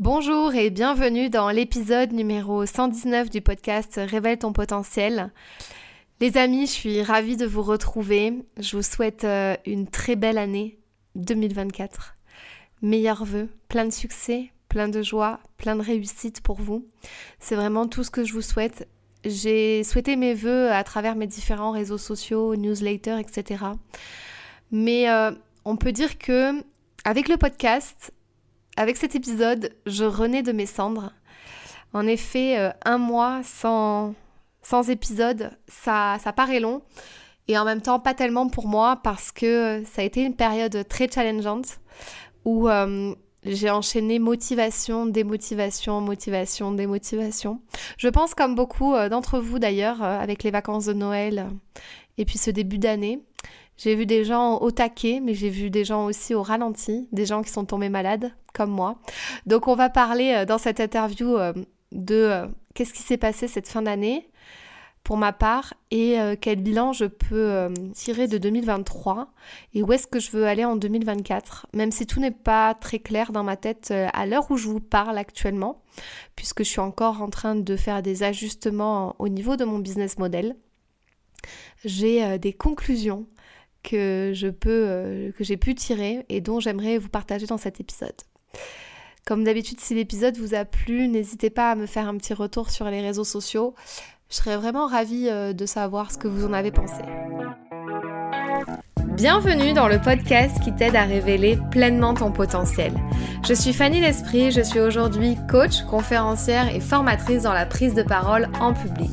Bonjour et bienvenue dans l'épisode numéro 119 du podcast Révèle ton potentiel. Les amis, je suis ravie de vous retrouver. Je vous souhaite euh, une très belle année 2024. Meilleurs vœux, plein de succès, plein de joie, plein de réussite pour vous. C'est vraiment tout ce que je vous souhaite. J'ai souhaité mes vœux à travers mes différents réseaux sociaux, newsletters, etc. Mais euh, on peut dire que avec le podcast, avec cet épisode, je renais de mes cendres. En effet, euh, un mois sans, sans épisode, ça, ça paraît long. Et en même temps, pas tellement pour moi parce que ça a été une période très challengeante où euh, j'ai enchaîné motivation, démotivation, motivation, démotivation. Je pense comme beaucoup euh, d'entre vous d'ailleurs, avec les vacances de Noël et puis ce début d'année. J'ai vu des gens au taquet, mais j'ai vu des gens aussi au ralenti, des gens qui sont tombés malades, comme moi. Donc on va parler euh, dans cette interview euh, de euh, qu'est-ce qui s'est passé cette fin d'année pour ma part et quel bilan je peux tirer de 2023 et où est-ce que je veux aller en 2024, même si tout n'est pas très clair dans ma tête à l'heure où je vous parle actuellement, puisque je suis encore en train de faire des ajustements au niveau de mon business model. J'ai des conclusions que je peux, euh, que j'ai pu tirer et dont j'aimerais vous partager dans cet épisode. Comme d'habitude, si l'épisode vous a plu, n'hésitez pas à me faire un petit retour sur les réseaux sociaux. Je serais vraiment ravie euh, de savoir ce que vous en avez pensé. Bienvenue dans le podcast qui t'aide à révéler pleinement ton potentiel. Je suis Fanny L'Esprit, je suis aujourd'hui coach, conférencière et formatrice dans la prise de parole en public.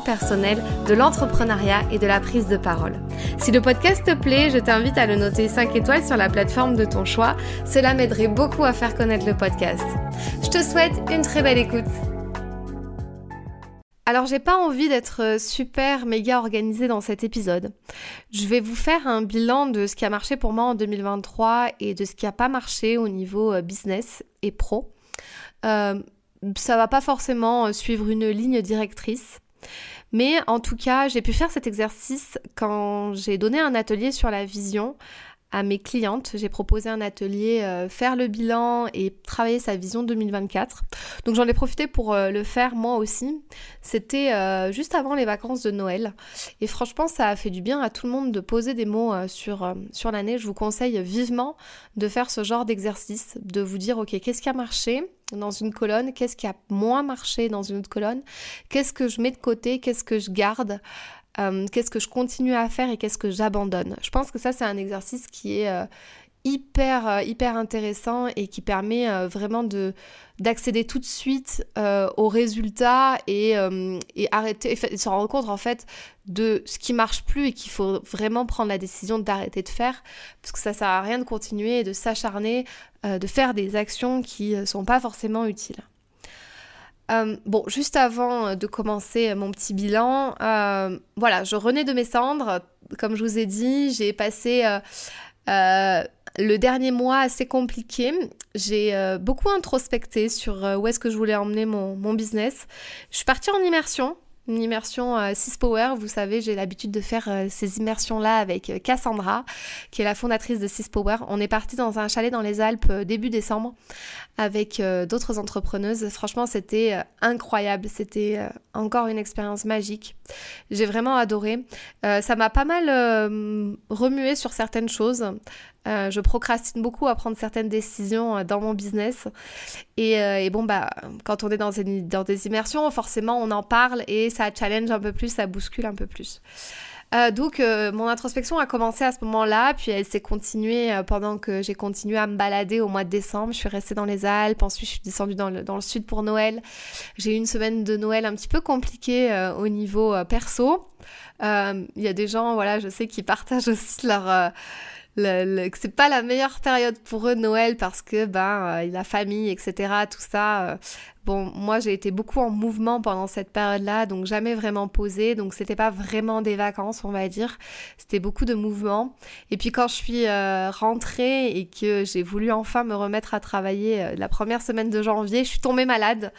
personnel, de l'entrepreneuriat et de la prise de parole. Si le podcast te plaît, je t'invite à le noter 5 étoiles sur la plateforme de ton choix. Cela m'aiderait beaucoup à faire connaître le podcast. Je te souhaite une très belle écoute. Alors j'ai pas envie d'être super méga organisée dans cet épisode. Je vais vous faire un bilan de ce qui a marché pour moi en 2023 et de ce qui a pas marché au niveau euh, business et pro. Euh, ça va pas forcément suivre une ligne directrice. Mais en tout cas, j'ai pu faire cet exercice quand j'ai donné un atelier sur la vision à mes clientes. J'ai proposé un atelier euh, faire le bilan et travailler sa vision 2024. Donc j'en ai profité pour euh, le faire moi aussi. C'était euh, juste avant les vacances de Noël. Et franchement, ça a fait du bien à tout le monde de poser des mots sur, sur l'année. Je vous conseille vivement de faire ce genre d'exercice, de vous dire, ok, qu'est-ce qui a marché dans une colonne, qu'est-ce qui a moins marché dans une autre colonne, qu'est-ce que je mets de côté, qu'est-ce que je garde, euh, qu'est-ce que je continue à faire et qu'est-ce que j'abandonne? Je pense que ça c'est un exercice qui est euh, hyper euh, hyper intéressant et qui permet vraiment de d'accéder tout de suite aux résultats et, et arrêter se rendre compte en fait de ce qui marche plus et qu'il faut vraiment prendre la décision d'arrêter de faire parce que ça sert à rien de continuer et de s'acharner de faire des actions qui sont pas forcément utiles. Euh, bon, juste avant euh, de commencer mon petit bilan, euh, voilà, je renais de mes cendres. Comme je vous ai dit, j'ai passé le dernier mois assez compliqué. J'ai beaucoup introspecté sur où est-ce que je voulais emmener mon, mon business. Je suis partie en immersion une immersion 6 euh, Power. Vous savez, j'ai l'habitude de faire euh, ces immersions-là avec euh, Cassandra, qui est la fondatrice de 6 Power. On est parti dans un chalet dans les Alpes début décembre avec d'autres entrepreneuses. Franchement, c'était incroyable. C'était encore une expérience magique. J'ai vraiment adoré. ça m'a pas mal remué sur certaines choses. Euh, je procrastine beaucoup à prendre certaines décisions euh, dans mon business. Euh, et, bon, bah, quand on est dans, dans, des immersions, forcément, on en parle et ça challenge un peu plus, ça bouscule un peu plus. donc mon introspection a commencé à ce moment-là, puis elle s'est continuée pendant que j'ai continué à me balader au mois de décembre. Je suis restée dans les Alpes, ensuite je suis descendue dans le, dans le sud pour Noël. J'ai eu une semaine de Noël un petit peu compliquée au niveau perso. Il y a des gens, voilà, je sais, qui partagent aussi leur le, que c'est pas la meilleure période pour eux Noël parce que ben euh, la famille etc tout ça euh, bon moi j'ai été beaucoup en mouvement pendant cette période là donc jamais vraiment posé donc c'était pas vraiment des vacances on va dire. C'était beaucoup de mouvement et puis quand je suis euh, rentrée et que j'ai voulu enfin me remettre à travailler la première semaine de janvier je suis tombée malade.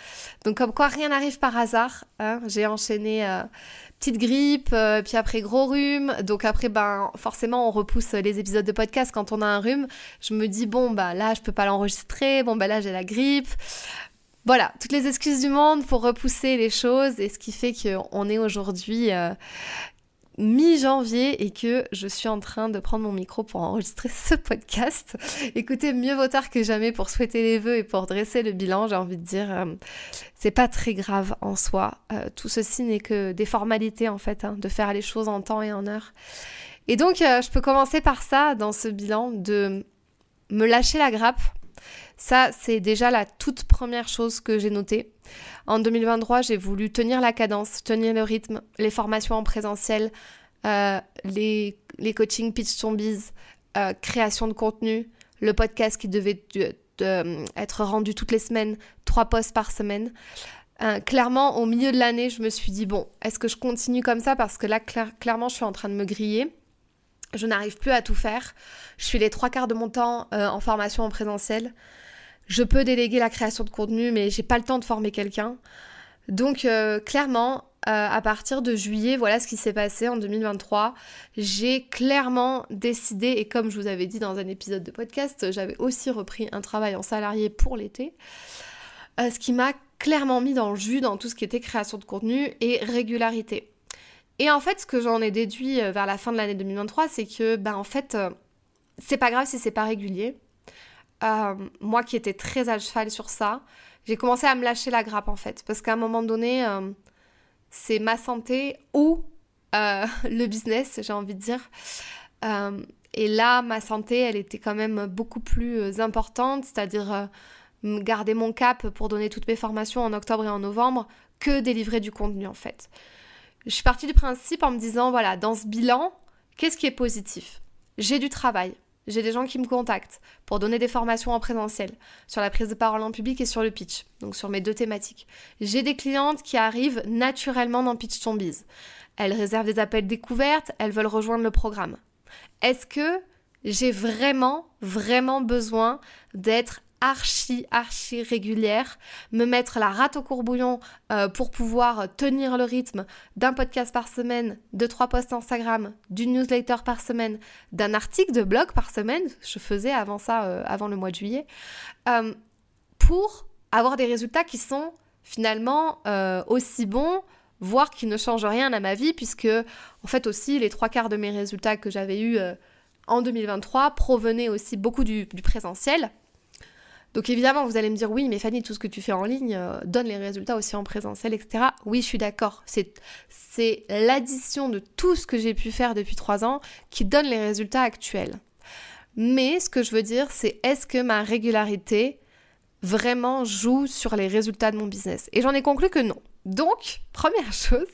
Donc comme quoi rien n'arrive par hasard hein. j'ai enchaîné petite grippe, euh, puis après gros rhume. Donc après, ben forcément, on repousse les épisodes de podcast quand on a un rhume. Je me dis, bon, bah là, je peux pas l'enregistrer. Bon, bah là, j'ai la grippe. Voilà, toutes les excuses du monde pour repousser les choses et ce qui fait qu'on est aujourd'hui euh, mi-janvier et que je suis en train de prendre mon micro pour enregistrer ce podcast. Écoutez, mieux vaut tard que jamais pour souhaiter les vœux et pour dresser le bilan, j'ai envie de dire, euh, c'est pas très grave en soi. Euh, tout ceci n'est que des formalités en fait, hein, de faire les choses en temps et en heure. Et donc, euh, je peux commencer par ça dans ce bilan, de me lâcher la grappe. Ça, c'est déjà la toute première chose que j'ai notée. En 2023, j'ai voulu tenir la cadence, tenir le rythme, les formations en présentiel, euh, les, les coachings Pitch Zombies, euh, création de contenu, le podcast qui devait euh, être rendu toutes les semaines, trois posts par semaine. clairement, au milieu de l'année, je me suis dit, bon, est-ce que je continue comme ça? Parce que là, clairement, je suis en train de me griller. Je n'arrive plus à tout faire. Je suis les trois quarts de mon temps en formation en présentiel. Je peux déléguer la création de contenu, mais j'ai pas le temps de former quelqu'un. Donc euh, clairement, euh, à partir de juillet, voilà ce qui s'est passé en 2023. J'ai clairement décidé, et comme je vous avais dit dans un épisode de podcast, j'avais aussi repris un travail en salarié pour l'été. Euh, ce qui m'a clairement mis dans le jus dans tout ce qui était création de contenu et régularité. Et en fait, ce que j'en ai déduit vers la fin de l'année 2023, c'est que, ben en fait, c'est pas grave si c'est pas régulier. Euh, moi qui étais très à cheval sur ça, j'ai commencé à me lâcher la grappe en fait. Parce qu'à un moment donné, euh, c'est ma santé ou euh, le business, j'ai envie de dire. et là, ma santé, elle était quand même beaucoup plus importante, c'est-à-dire garder mon cap pour donner toutes mes formations en octobre et en novembre que délivrer du contenu en fait. Je suis partie du principe en me disant, voilà, dans ce bilan, qu'est-ce qui est positif? J'ai du travail, j'ai des gens qui me contactent pour donner des formations en présentiel sur la prise de parole en public et sur le pitch, donc sur mes deux thématiques. J'ai des clientes qui arrivent naturellement dans Pitch Tombies. Elles réservent des appels découvertes, elles veulent rejoindre le programme. Est-ce que j'ai vraiment, vraiment besoin d'être archi, archi régulière, me mettre la rate au courbouillon euh, pour pouvoir tenir le rythme d'un podcast par semaine, de trois posts Instagram, d'une newsletter par semaine, d'un article de blog par semaine, je faisais avant ça, euh, avant le mois de juillet, euh, pour avoir des résultats qui sont finalement aussi bons voire qui ne changent rien à ma vie, puisque en fait aussi les trois quarts de mes résultats que j'avais eus en 2023 provenaient aussi beaucoup du présentiel. Donc évidemment, vous allez me dire, oui, mais Fanny, tout ce que tu fais en ligne euh, donne les résultats aussi en présentiel, etc. Oui, je suis d'accord. C'est, c'est l'addition de tout ce que j'ai pu faire depuis trois ans qui donne les résultats actuels. Mais ce que je veux dire, c'est est-ce que ma régularité vraiment joue sur les résultats de mon business? Et j'en ai conclu que non. Donc, première chose,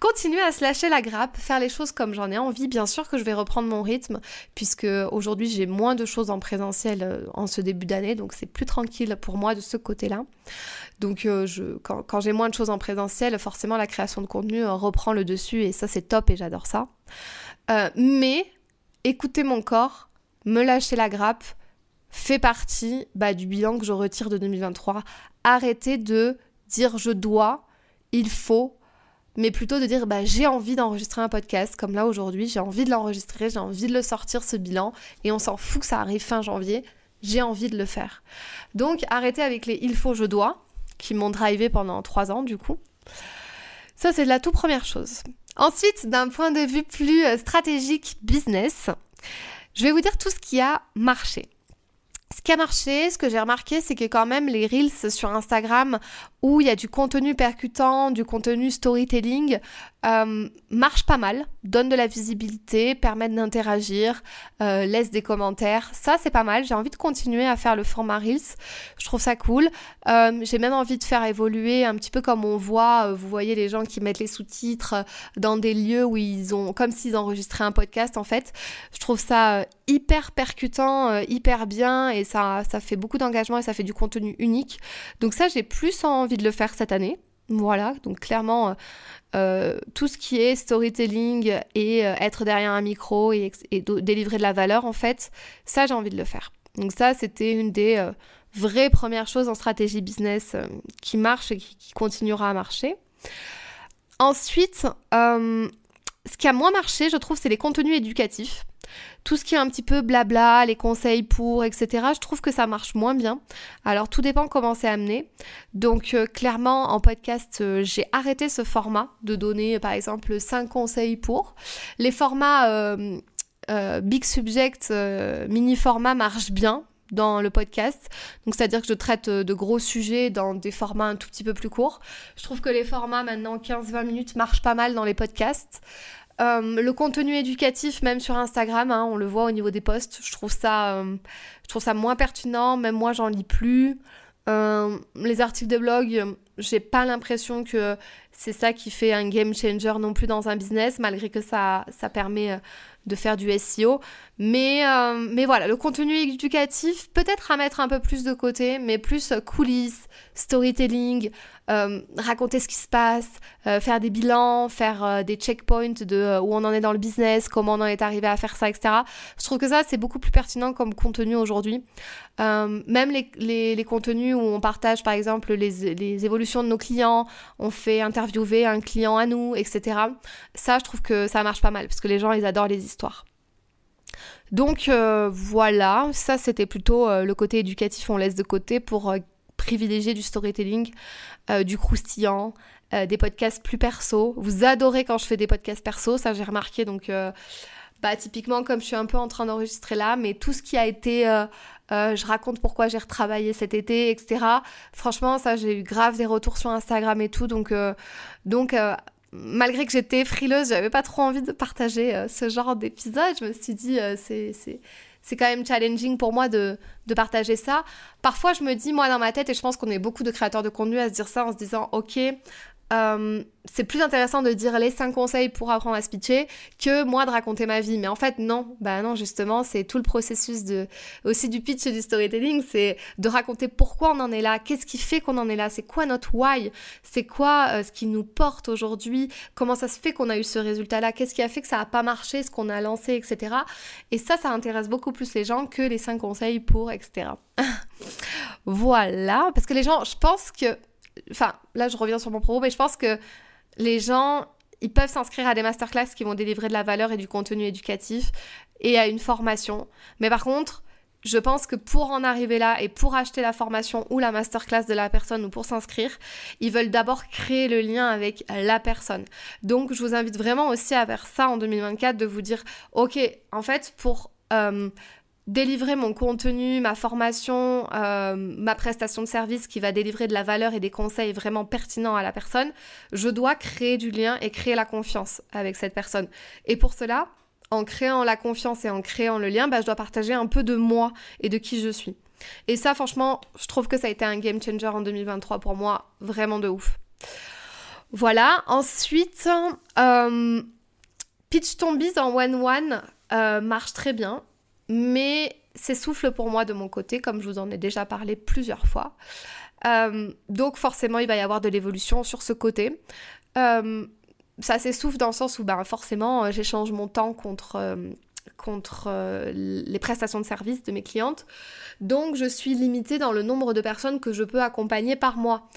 continuer à se lâcher la grappe, faire les choses comme j'en ai envie. Bien sûr que je vais reprendre mon rythme, puisque aujourd'hui j'ai moins de choses en présentiel euh, en ce début d'année, donc c'est plus tranquille pour moi de ce côté-là. Donc, euh, quand, j'ai moins de choses en présentiel, forcément la création de contenu euh, reprend le dessus, et ça c'est top et j'adore ça. mais écouter mon corps, me lâcher la grappe, fait partie bah, du bilan que je retire de 2023. Arrêter de dire je dois il faut, mais plutôt de dire bah, j'ai envie d'enregistrer un podcast, comme là aujourd'hui, j'ai envie de l'enregistrer, j'ai envie de le sortir ce bilan, et on s'en fout que ça arrive fin janvier, j'ai envie de le faire. Donc arrêtez avec les il faut, je dois, qui m'ont drivé pendant trois ans du coup. Ça, c'est la toute première chose. Ensuite, d'un point de vue plus euh, stratégique business, je vais vous dire tout ce qui a marché. Ce qui a marché, ce que j'ai remarqué, c'est que quand même les reels sur Instagram où il y a du contenu percutant, du contenu storytelling, euh, marche pas mal, donne de la visibilité, permet d'interagir, euh, laisse des commentaires. Ça, c'est pas mal. J'ai envie de continuer à faire le format Reels. Je trouve ça cool. Euh, j'ai même envie de faire évoluer un petit peu comme on voit, vous voyez les gens qui mettent les sous-titres dans des lieux où ils ont, comme s'ils enregistraient un podcast en fait. Je trouve ça hyper percutant, hyper bien et ça, ça fait beaucoup d'engagement et ça fait du contenu unique. Donc ça, j'ai plus envie de le faire cette année. Voilà, donc clairement, euh, tout ce qui est storytelling et euh, être derrière un micro et, délivrer de la valeur, en fait, ça, j'ai envie de le faire. Donc ça, c'était une des euh, vraies premières choses en stratégie business qui marche et qui, continuera à marcher. Ensuite, ce qui a moins marché, je trouve, c'est les contenus éducatifs tout ce qui est un petit peu blabla, les conseils pour, etc., je trouve que ça marche moins bien. Alors tout dépend comment c'est amené. Donc euh, clairement, en podcast, euh, j'ai arrêté ce format de donner par exemple 5 conseils pour. Les formats euh, Big Subject, mini format marchent bien dans le podcast. Donc c'est-à-dire que je traite de gros sujets dans des formats un tout petit peu plus courts. Je trouve que les formats maintenant 15-20 minutes marchent pas mal dans les podcasts. Euh, le contenu éducatif, même sur Instagram, hein, on le voit au niveau des posts, je trouve ça, euh, je trouve ça moins pertinent, même moi j'en lis plus. Euh, les articles de blog, j'ai pas l'impression que c'est ça qui fait un game changer non plus dans un business, malgré que ça, ça permet de faire du SEO. Mais, mais voilà, le contenu éducatif, peut-être à mettre un peu plus de côté, mais plus coulisses, storytelling, euh, raconter ce qui se passe, euh, faire des bilans, faire euh, des checkpoints de où on en est dans le business, comment on en est arrivé à faire ça, etc. Je trouve que ça, c'est beaucoup plus pertinent comme contenu aujourd'hui. Même les, les, contenus où on partage, par exemple, les, les, évolutions de nos clients, on fait interviewer un client à nous, etc. Ça, je trouve que ça marche pas mal, parce que les gens, ils adorent les histoires. Donc voilà, ça c'était plutôt le côté éducatif, on laisse de côté pour privilégier du storytelling, euh, du croustillant, euh, des podcasts plus perso. Vous adorez quand je fais des podcasts perso, ça j'ai remarqué. Donc, euh, bah, typiquement, comme je suis un peu en train d'enregistrer là, mais tout ce qui a été. je raconte pourquoi j'ai retravaillé cet été, etc. Franchement, ça, j'ai eu grave des retours sur Instagram et tout. Donc, donc malgré que j'étais frileuse, j'avais pas trop envie de partager ce genre d'épisode. Je me suis dit, c'est c'est quand même challenging pour moi de, partager ça. Parfois, je me dis, moi, dans ma tête, et je pense qu'on est beaucoup de créateurs de contenu à se dire ça en se disant, ok, euh, c'est plus intéressant de dire les 5 conseils pour apprendre à se pitcher que moi de raconter ma vie. Mais en fait, non. Bah non, justement, c'est tout le processus de, aussi du pitch et du storytelling, c'est de raconter pourquoi on en est là, qu'est-ce qui fait qu'on en est là, c'est quoi notre why, c'est quoi euh, ce qui nous porte aujourd'hui, comment ça se fait qu'on a eu ce résultat-là, qu'est-ce qui a fait que ça n'a pas marché, ce qu'on a lancé, etc. Et ça, ça intéresse beaucoup plus les gens que les 5 conseils pour, etc. voilà, parce que les gens, je pense que Enfin, là, je reviens sur mon propos, mais je pense que les gens, ils peuvent s'inscrire à des masterclass qui vont délivrer de la valeur et du contenu éducatif et à une formation. Mais par contre, je pense que pour en arriver là et pour acheter la formation ou la masterclass de la personne ou pour s'inscrire, ils veulent d'abord créer le lien avec la personne. Donc, je vous invite vraiment aussi à faire ça en 2024, de vous dire, ok, en fait, pour euh, délivrer mon contenu, ma formation, euh, ma prestation de service qui va délivrer de la valeur et des conseils vraiment pertinents à la personne, je dois créer du lien et créer la confiance avec cette personne. Et pour cela, en créant la confiance et en créant le lien, bah, je dois partager un peu de moi et de qui je suis. Et ça, franchement, je trouve que ça a été un game changer en 2023 pour moi, vraiment de ouf. Voilà, ensuite, euh, Pitch Ton en one-one euh, marche très bien mais s'essouffle pour moi de mon côté, comme je vous en ai déjà parlé plusieurs fois. Euh, donc forcément, il va y avoir de l'évolution sur ce côté. Euh, ça s'essouffle dans le sens où ben, forcément, euh, j'échange mon temps contre, contre les prestations de services de mes clientes. Donc je suis limitée dans le nombre de personnes que je peux accompagner par mois.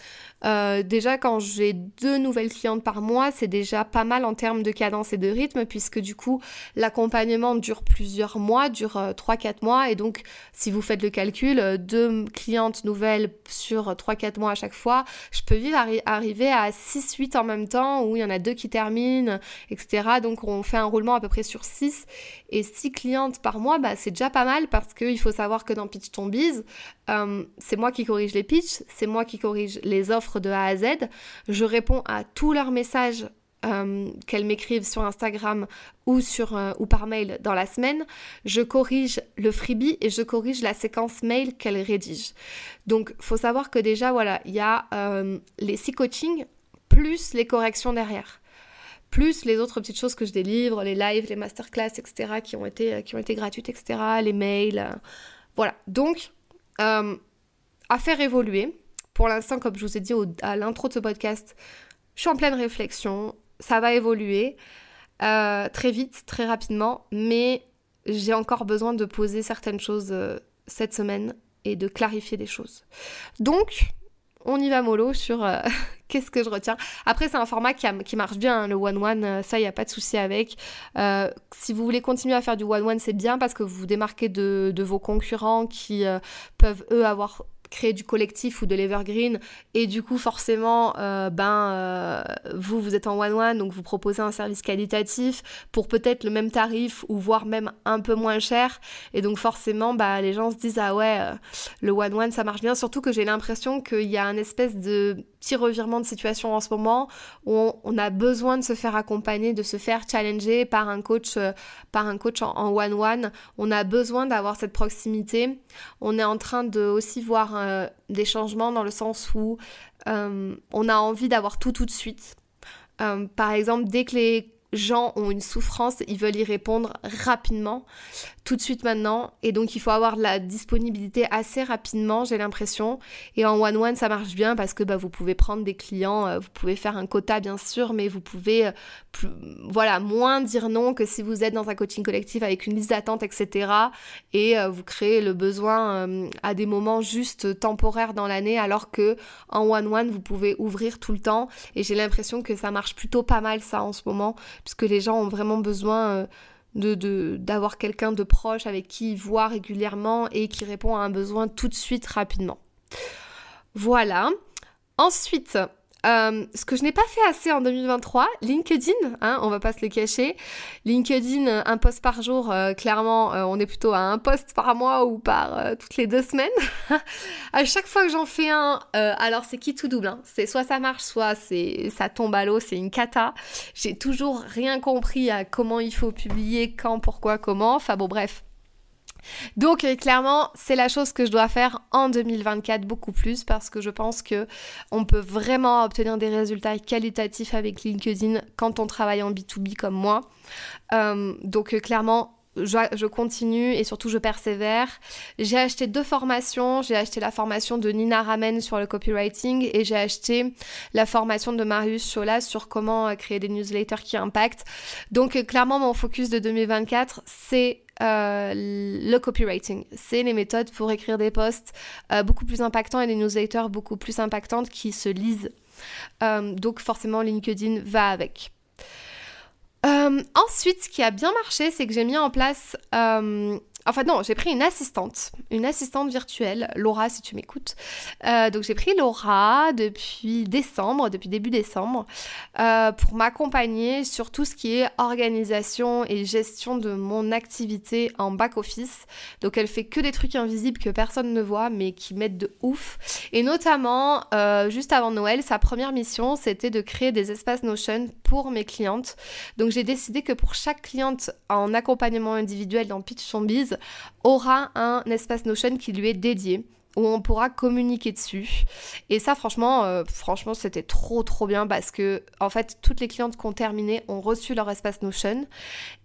Euh, déjà, quand j'ai deux nouvelles clientes par mois, c'est déjà pas mal en termes de cadence et de rythme, puisque du coup, l'accompagnement dure plusieurs mois, dure 3-4 euh, mois, et donc, si vous faites le calcul, euh, deux clientes nouvelles sur 3-4 mois à chaque fois, je peux vite arriver à 6-8 en même temps, où il y en a deux qui terminent, etc. Donc, on fait un roulement à peu près sur 6, et 6 clientes par mois, bah, c'est déjà pas mal, parce qu'il faut savoir que dans Pitch Ton Biz, c'est moi qui corrige les pitchs, c'est moi qui corrige les offres de A à Z. Je réponds à tous leurs messages euh, qu'elles m'écrivent sur Instagram ou, sur, euh, ou par mail dans la semaine, je corrige le freebie et je corrige la séquence mail qu'elles rédigent. Donc, faut savoir que déjà, voilà, il y a euh, les six coachings plus les corrections derrière. Plus les autres petites choses que je délivre, les lives, les masterclass, etc., qui ont été, qui ont été gratuites, etc., les mails. voilà. Donc, à faire évoluer. Pour l'instant, comme je vous ai dit à l'intro de ce podcast, je suis en pleine réflexion ça va évoluer euh, très vite, très rapidement, mais j'ai encore besoin de poser certaines choses euh, cette semaine et de clarifier des choses. Donc, on y va mollo sur euh, qu'est-ce que je retiens? Après, c'est un format qui, marche bien, hein, le one-one, ça, il n'y a pas de souci avec. si vous voulez continuer à faire du one-one, c'est bien parce que vous démarquez de vos concurrents qui peuvent, eux, avoir créer du collectif ou de l'evergreen. Et du coup forcément euh, ben euh, vous vous êtes en one one donc vous proposez un service qualitatif pour peut-être le même tarif ou voire même un peu moins cher. Et donc forcément bah les gens se disent ah ouais euh, le one one ça marche bien. Surtout que j'ai l'impression qu'il y a un espèce de petit revirement de situation en ce moment où on, a besoin de se faire accompagner, de se faire challenger par un coach, euh, par un coach en one-one. On a besoin d'avoir cette proximité. On est en train de aussi voir euh, des changements dans le sens où euh, on a envie d'avoir tout tout de suite. par exemple, dès que les gens ont une souffrance, ils veulent y répondre rapidement tout de suite maintenant. Et donc, il faut avoir la disponibilité assez rapidement, j'ai l'impression. Et en one-one, ça marche bien parce que bah, vous pouvez prendre des clients, euh, vous pouvez faire un quota, bien sûr, mais vous pouvez, euh, voilà, moins dire non que si vous êtes dans un coaching collectif avec une liste d'attente, etc. Et euh, vous créez le besoin à des moments juste temporaires dans l'année, alors que en one-one, vous pouvez ouvrir tout le temps. Et j'ai l'impression que ça marche plutôt pas mal, ça, en ce moment, puisque les gens ont vraiment besoin de d'avoir quelqu'un de proche avec qui il voit régulièrement et qui répond à un besoin tout de suite rapidement. Voilà. Ensuite, euh, ce que je n'ai pas fait assez en 2023, LinkedIn, hein, on va pas se le cacher. LinkedIn, un post par jour, euh, clairement, euh, on est plutôt à un post par mois ou par toutes les deux semaines. à chaque fois que j'en fais un, alors c'est qui tout double. Hein. c'est soit ça marche, soit c'est ça tombe à l'eau, c'est une cata. J'ai toujours rien compris à comment il faut publier, quand, pourquoi, comment. Enfin bon, bref. Donc euh, clairement, c'est la chose que je dois faire en 2024 beaucoup plus parce que je pense que on peut vraiment obtenir des résultats qualitatifs avec LinkedIn quand on travaille en B2B comme moi. Euh, donc euh, clairement, je, continue et surtout je persévère. J'ai acheté deux formations. J'ai acheté la formation de Nina Ramen sur le copywriting et j'ai acheté la formation de Marius Chola sur comment créer des newsletters qui impactent. Donc clairement mon focus de 2024 c'est euh, le copywriting. C'est les méthodes pour écrire des posts euh, beaucoup plus impactants et des newsletters beaucoup plus impactantes qui se lisent. Euh, donc forcément LinkedIn va avec. Ensuite, ce qui a bien marché, c'est que j'ai mis en place Enfin non, j'ai pris une assistante, une assistante virtuelle, Laura si tu m'écoutes. Euh, donc j'ai pris Laura depuis décembre, depuis début décembre, euh, pour m'accompagner sur tout ce qui est organisation et gestion de mon activité en back-office. Donc elle fait que des trucs invisibles que personne ne voit mais qui m'aident de ouf. Et notamment, euh, juste avant Noël, sa première mission, c'était de créer des espaces Notion pour mes clientes. Donc j'ai décidé que pour chaque cliente en accompagnement individuel dans Pitch Biz, aura un espace Notion qui lui est dédié où on pourra communiquer dessus. Et ça, franchement, euh, franchement, c'était trop, trop bien parce que, en fait, toutes les clientes qui ont terminé ont reçu leur espace Notion.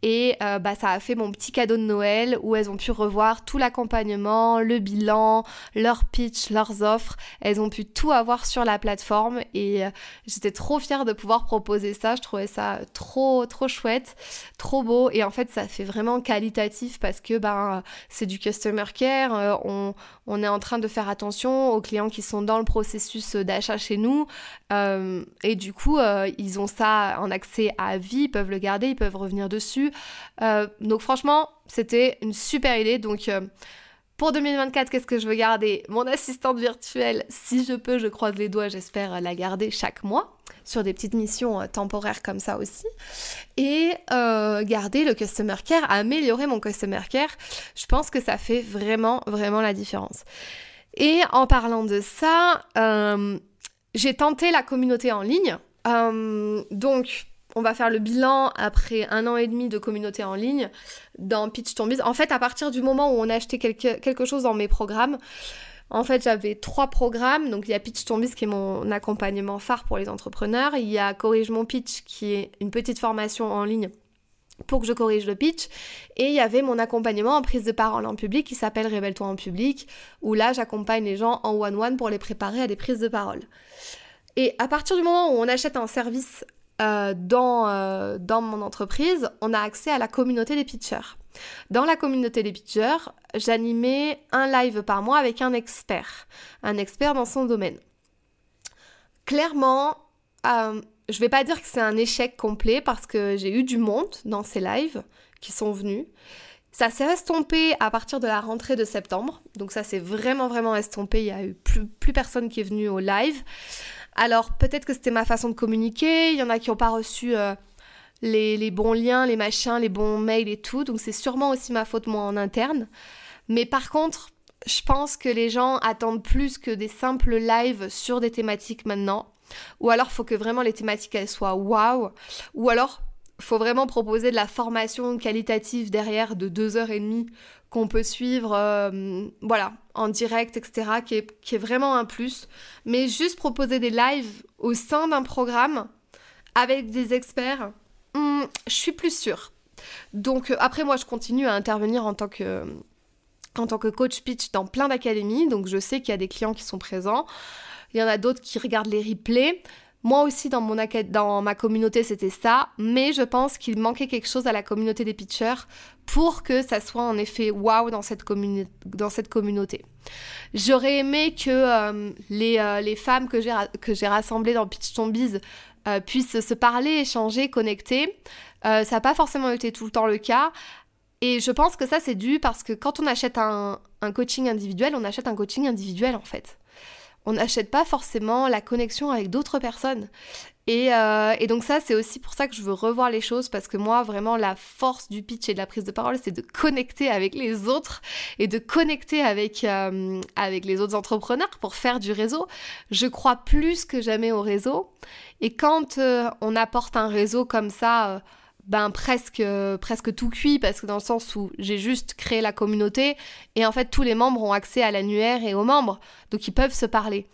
Et euh, bah, ça a fait mon petit cadeau de Noël où elles ont pu revoir tout l'accompagnement, le bilan, leur pitch, leurs offres. Elles ont pu tout avoir sur la plateforme et euh, j'étais trop fière de pouvoir proposer ça. Je trouvais ça trop, trop chouette, trop beau. Et en fait, ça fait vraiment qualitatif parce que ben, c'est du customer care. on, on est en train de faire attention aux clients qui sont dans le processus d'achat chez nous. Euh, et du coup, euh, ils ont ça en accès à vie, ils peuvent le garder, ils peuvent revenir dessus. Euh, donc franchement, c'était une super idée. Donc pour 2024, qu'est-ce que je veux garder? Mon assistante virtuelle, si je peux, je croise les doigts, j'espère la garder chaque mois sur des petites missions temporaires comme ça aussi. Et garder le customer care, améliorer mon customer care, je pense que ça fait vraiment, vraiment la différence. Et en parlant de ça, euh, j'ai tenté la communauté en ligne. Euh, donc, on va faire le bilan après un an et demi de communauté en ligne dans Pitch Tombies. En fait, à partir du moment où on a acheté quelque, quelque chose dans mes programmes, en fait, j'avais trois programmes. Donc, il y a Pitch Tombies qui est mon accompagnement phare pour les entrepreneurs. Il y a Corrige mon pitch qui est une petite formation en ligne pour que je corrige le pitch. Et il y avait mon accompagnement en prise de parole en public qui s'appelle Révèle-toi en public, où là j'accompagne les gens en one-one pour les préparer à des prises de parole. Et à partir du moment où on achète un service euh, dans, euh, dans mon entreprise, on a accès à la communauté des pitchers. Dans la communauté des pitchers, j'animais un live par mois avec un expert, un expert dans son domaine. Clairement, euh, je vais pas dire que c'est un échec complet parce que j'ai eu du monde dans ces lives qui sont venus. Ça s'est estompé à partir de la rentrée de septembre. Donc ça s'est vraiment vraiment estompé. Il y a eu plus, plus personne qui est venu au live. Alors peut-être que c'était ma façon de communiquer. Il y en a qui n'ont pas reçu euh, les, les, bons liens, les machins, les bons mails et tout. Donc c'est sûrement aussi ma faute moi en interne. Mais par contre, je pense que les gens attendent plus que des simples lives sur des thématiques maintenant. Ou alors, faut que vraiment les thématiques elles soient waouh. Ou alors, faut vraiment proposer de la formation qualitative derrière de deux heures et demie qu'on peut suivre, euh, voilà, en direct, etc., qui est, vraiment un plus. Mais juste proposer des lives au sein d'un programme avec des experts, hmm, je suis plus sûre. Donc euh, après, moi, je continue à intervenir en tant que en tant que coach pitch dans plein d'académies, donc je sais qu'il y a des clients qui sont présents. Il y en a d'autres qui regardent les replays. Moi aussi, dans, mon dans ma communauté, c'était ça, mais je pense qu'il manquait quelque chose à la communauté des pitchers pour que ça soit en effet waouh dans, cette dans cette communauté. J'aurais aimé que euh, les, euh, les, femmes que j'ai rassemblées dans Pitch Tombies euh, puissent se parler, échanger, connecter. ça n'a pas forcément été tout le temps le cas. Et je pense que ça, c'est dû parce que quand on achète un, coaching individuel, on achète un coaching individuel en fait on n'achète pas forcément la connexion avec d'autres personnes. Euh, et, donc ça, c'est aussi pour ça que je veux revoir les choses, parce que moi, vraiment, la force du pitch et de la prise de parole, c'est de connecter avec les autres et de connecter avec, euh, avec les autres entrepreneurs pour faire du réseau. Je crois plus que jamais au réseau. Et quand euh, on apporte un réseau comme ça ben presque presque tout cuit parce que dans le sens où j'ai juste créé la communauté et en fait tous les membres ont accès à l'annuaire et aux membres donc ils peuvent se parler.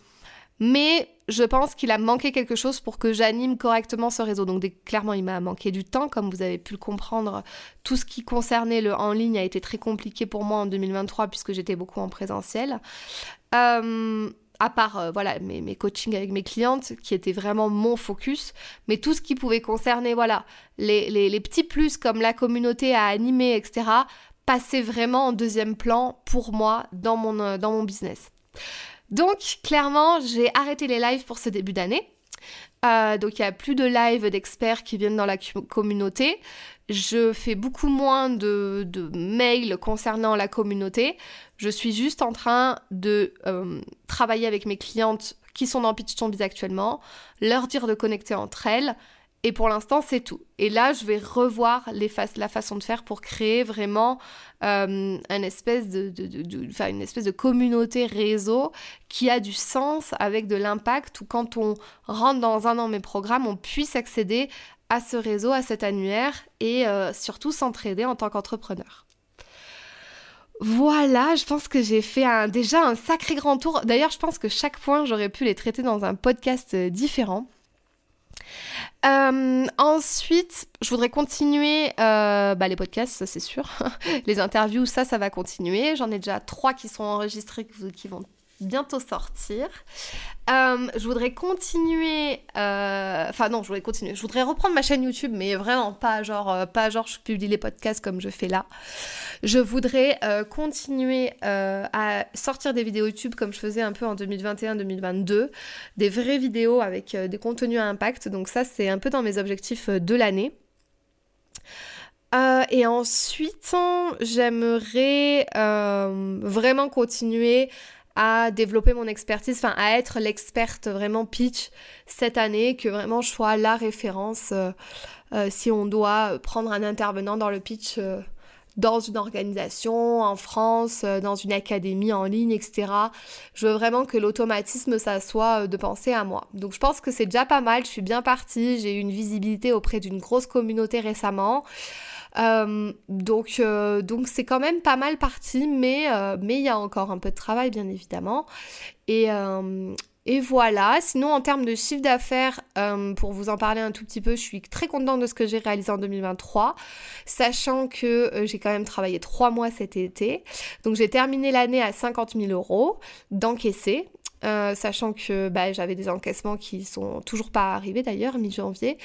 Mais je pense qu'il a manqué quelque chose pour que j'anime correctement ce réseau. Donc clairement, il m'a manqué du temps, comme vous avez pu le comprendre. Tout ce qui concernait le en ligne a été très compliqué pour moi en 2023 puisque j'étais beaucoup en présentiel. Euh, à part euh, voilà mes, coachings avec mes clientes qui étaient vraiment mon focus, mais tout ce qui pouvait concerner voilà les, petits plus comme la communauté à animer, etc., passait vraiment en deuxième plan pour moi dans mon, euh, dans mon business. Donc clairement, j'ai arrêté les lives pour ce début d'année. Euh, donc il y a plus de lives d'experts qui viennent dans la communauté. Je fais beaucoup moins de, mails concernant la communauté. Je suis juste en train de euh, travailler avec mes clientes qui sont dans Pitch Tombies actuellement, leur dire de connecter entre elles. Et pour l'instant, c'est tout. Et là, je vais revoir la façon de faire pour créer vraiment euh, une, espèce de, communauté réseau qui a du sens avec de l'impact où quand on rentre dans un de mes programmes, on puisse accéder à ce réseau, à cet annuaire et euh, surtout s'entraider en tant qu'entrepreneur. Voilà, je pense que j'ai fait déjà un sacré grand tour. D'ailleurs, je pense que chaque point, j'aurais pu les traiter dans un podcast euh, différent. Euh, ensuite, je voudrais continuer bah, les podcasts, c'est sûr. les interviews, ça, ça va continuer. J'en ai déjà trois qui sont enregistrés qui vont bientôt sortir. Euh, je voudrais continuer, euh, enfin non, je voudrais continuer. Je voudrais reprendre ma chaîne YouTube, mais vraiment pas genre, euh, pas genre je publie les podcasts comme je fais là. Je voudrais continuer à sortir des vidéos YouTube comme je faisais un peu en 2021-2022, des vraies vidéos avec des contenus à impact. Donc ça, c'est un peu dans mes objectifs de l'année. et ensuite, j'aimerais vraiment continuer à développer mon expertise, enfin à être l'experte vraiment pitch cette année, que vraiment je sois la référence euh, euh, si on doit prendre un intervenant dans le pitch euh, dans une organisation, en France, euh, dans une académie en ligne, etc. Je veux vraiment que l'automatisme, ça soit de penser à moi. Donc je pense que c'est déjà pas mal, je suis bien partie, j'ai eu une visibilité auprès d'une grosse communauté récemment. donc donc c'est quand même pas mal parti, mais mais il y a encore un peu de travail bien évidemment. Et, et voilà, sinon en termes de chiffre d'affaires, euh, pour vous en parler un tout petit peu, je suis très contente de ce que j'ai réalisé en 2023, sachant que euh, j'ai quand même travaillé trois mois cet été. Donc j'ai terminé l'année à 50 000 euros d'encaissé. Euh, sachant que bah, j'avais des encaissements qui sont toujours pas arrivés d'ailleurs, mi-janvier,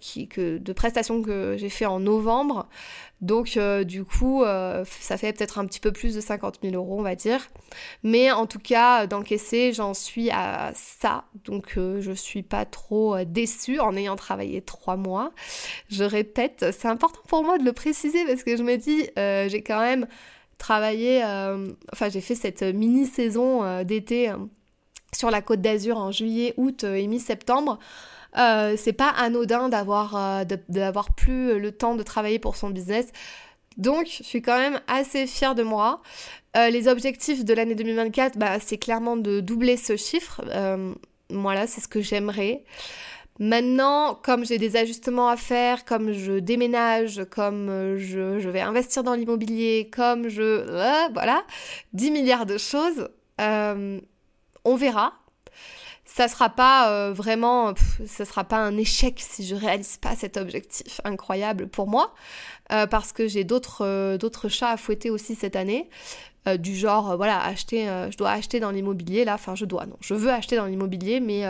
qui, que, de prestations que j'ai fait en novembre. Donc euh, du coup, euh, ça fait peut-être un petit peu plus de 50 000 euros, on va dire. Mais en tout cas, d'encaisser, j'en suis à ça. Donc euh, je suis pas trop déçue en ayant travaillé trois mois. Je répète, c'est important pour moi de le préciser parce que je me dis, j'ai quand même travaillé, enfin j'ai fait cette mini-saison d'été sur la côte d'Azur en juillet, août et mi-septembre. Euh, c'est pas anodin d'avoir euh, d'avoir plus le temps de travailler pour son business. Donc, je suis quand même assez fière de moi. Euh, les objectifs de l'année 2024, bah, c'est clairement de doubler ce chiffre. voilà, c'est ce que j'aimerais. Maintenant, comme j'ai des ajustements à faire, comme je déménage, comme je, je vais investir dans l'immobilier, comme je... voilà, 10 milliards de choses, on verra ça sera pas euh, vraiment, ça sera pas un échec si je réalise pas cet objectif incroyable pour moi, euh, parce que j'ai d'autres euh, d'autres chats à fouetter aussi cette année. Du genre voilà acheter je dois acheter dans l'immobilier là enfin je dois non je veux acheter dans l'immobilier mais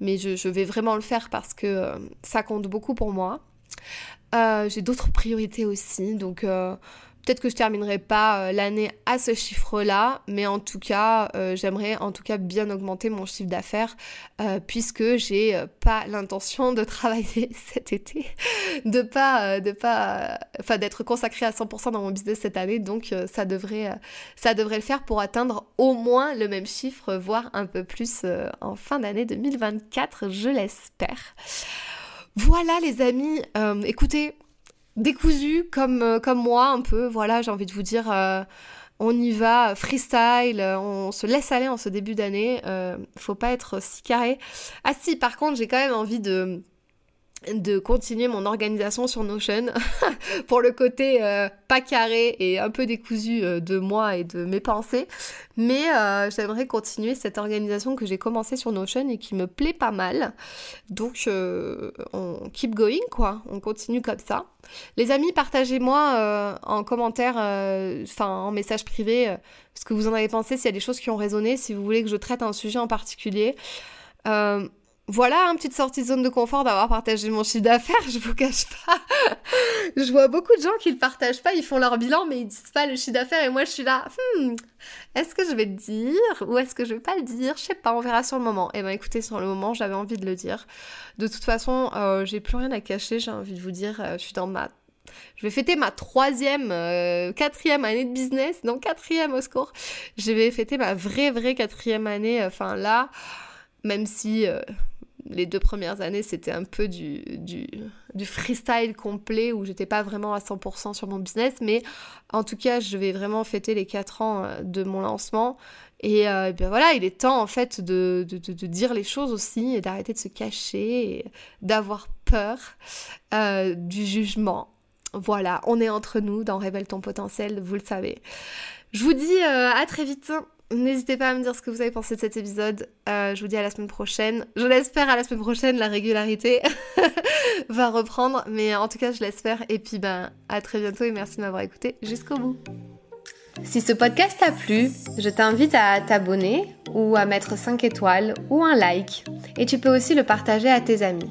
mais je, je, vais vraiment le faire parce que ça compte beaucoup pour moi. J'ai d'autres priorités aussi donc Peut-être que je terminerai pas euh, l'année à ce chiffre-là, mais en tout cas, euh, j'aimerais en tout cas bien augmenter mon chiffre d'affaires euh, puisque j'ai pas l'intention de travailler cet été, de pas, de pas, enfin d'être consacré à 100% dans mon business cette année. Donc ça devrait, ça devrait le faire pour atteindre au moins le même chiffre, voire un peu plus en fin d'année 2024, je l'espère. Voilà les amis, écoutez, décousu comme, euh, comme moi un peu. Voilà, j'ai envie de vous dire, euh, on y va, freestyle, euh, on se laisse aller en ce début d'année. faut pas être si carré. Ah si, par contre, j'ai quand même envie de de continuer mon organisation sur Notion pour le côté euh, pas carré et un peu décousu euh, de moi et de mes pensées. Mais euh, j'aimerais continuer cette organisation que j'ai commencé sur Notion et qui me plaît pas mal. Donc on keep going quoi, on continue comme ça. Les amis, partagez-moi en commentaire, enfin en message privé, ce que vous en avez pensé, s'il y a des choses qui ont résonné, si vous voulez que je traite un sujet en particulier. Voilà, une petite sortie de zone de confort d'avoir partagé mon chiffre d'affaires, je vous cache pas. je vois beaucoup de gens qui le partagent pas, ils font leur bilan mais ils disent pas le chiffre d'affaires et moi je suis là, hmm, est-ce que je vais le dire ou est-ce que je vais pas le dire Je sais pas, on verra sur le moment. Eh ben écoutez, sur le moment, j'avais envie de le dire. De toute façon, euh, j'ai plus rien à cacher, j'ai envie de vous dire, euh, je suis dans ma je vais fêter ma troisième, euh, quatrième année de business, non quatrième au secours. Je vais fêter ma vraie, vraie quatrième année. Enfin là, même si les deux premières années, c'était un peu du, du, freestyle complet où j'étais pas vraiment à 100% sur mon business. Mais en tout cas, je vais vraiment fêter les 4 ans euh, de mon lancement. Et, euh, bien voilà, il est temps en fait de, de, dire les choses aussi et d'arrêter de se cacher et d'avoir peur euh, du jugement. Voilà, on est entre nous dans Révèle ton potentiel, vous le savez. Je vous dis à très vite N'hésitez pas à me dire ce que vous avez pensé de cet épisode. Euh, je vous dis à la semaine prochaine. Je l'espère à la semaine prochaine, la régularité va reprendre. Mais en tout cas, je l'espère. Et puis, ben, à très bientôt et merci de m'avoir écouté jusqu'au bout. Si ce podcast t'a plu, je t'invite à t'abonner ou à mettre 5 étoiles ou un like. Et tu peux aussi le partager à tes amis.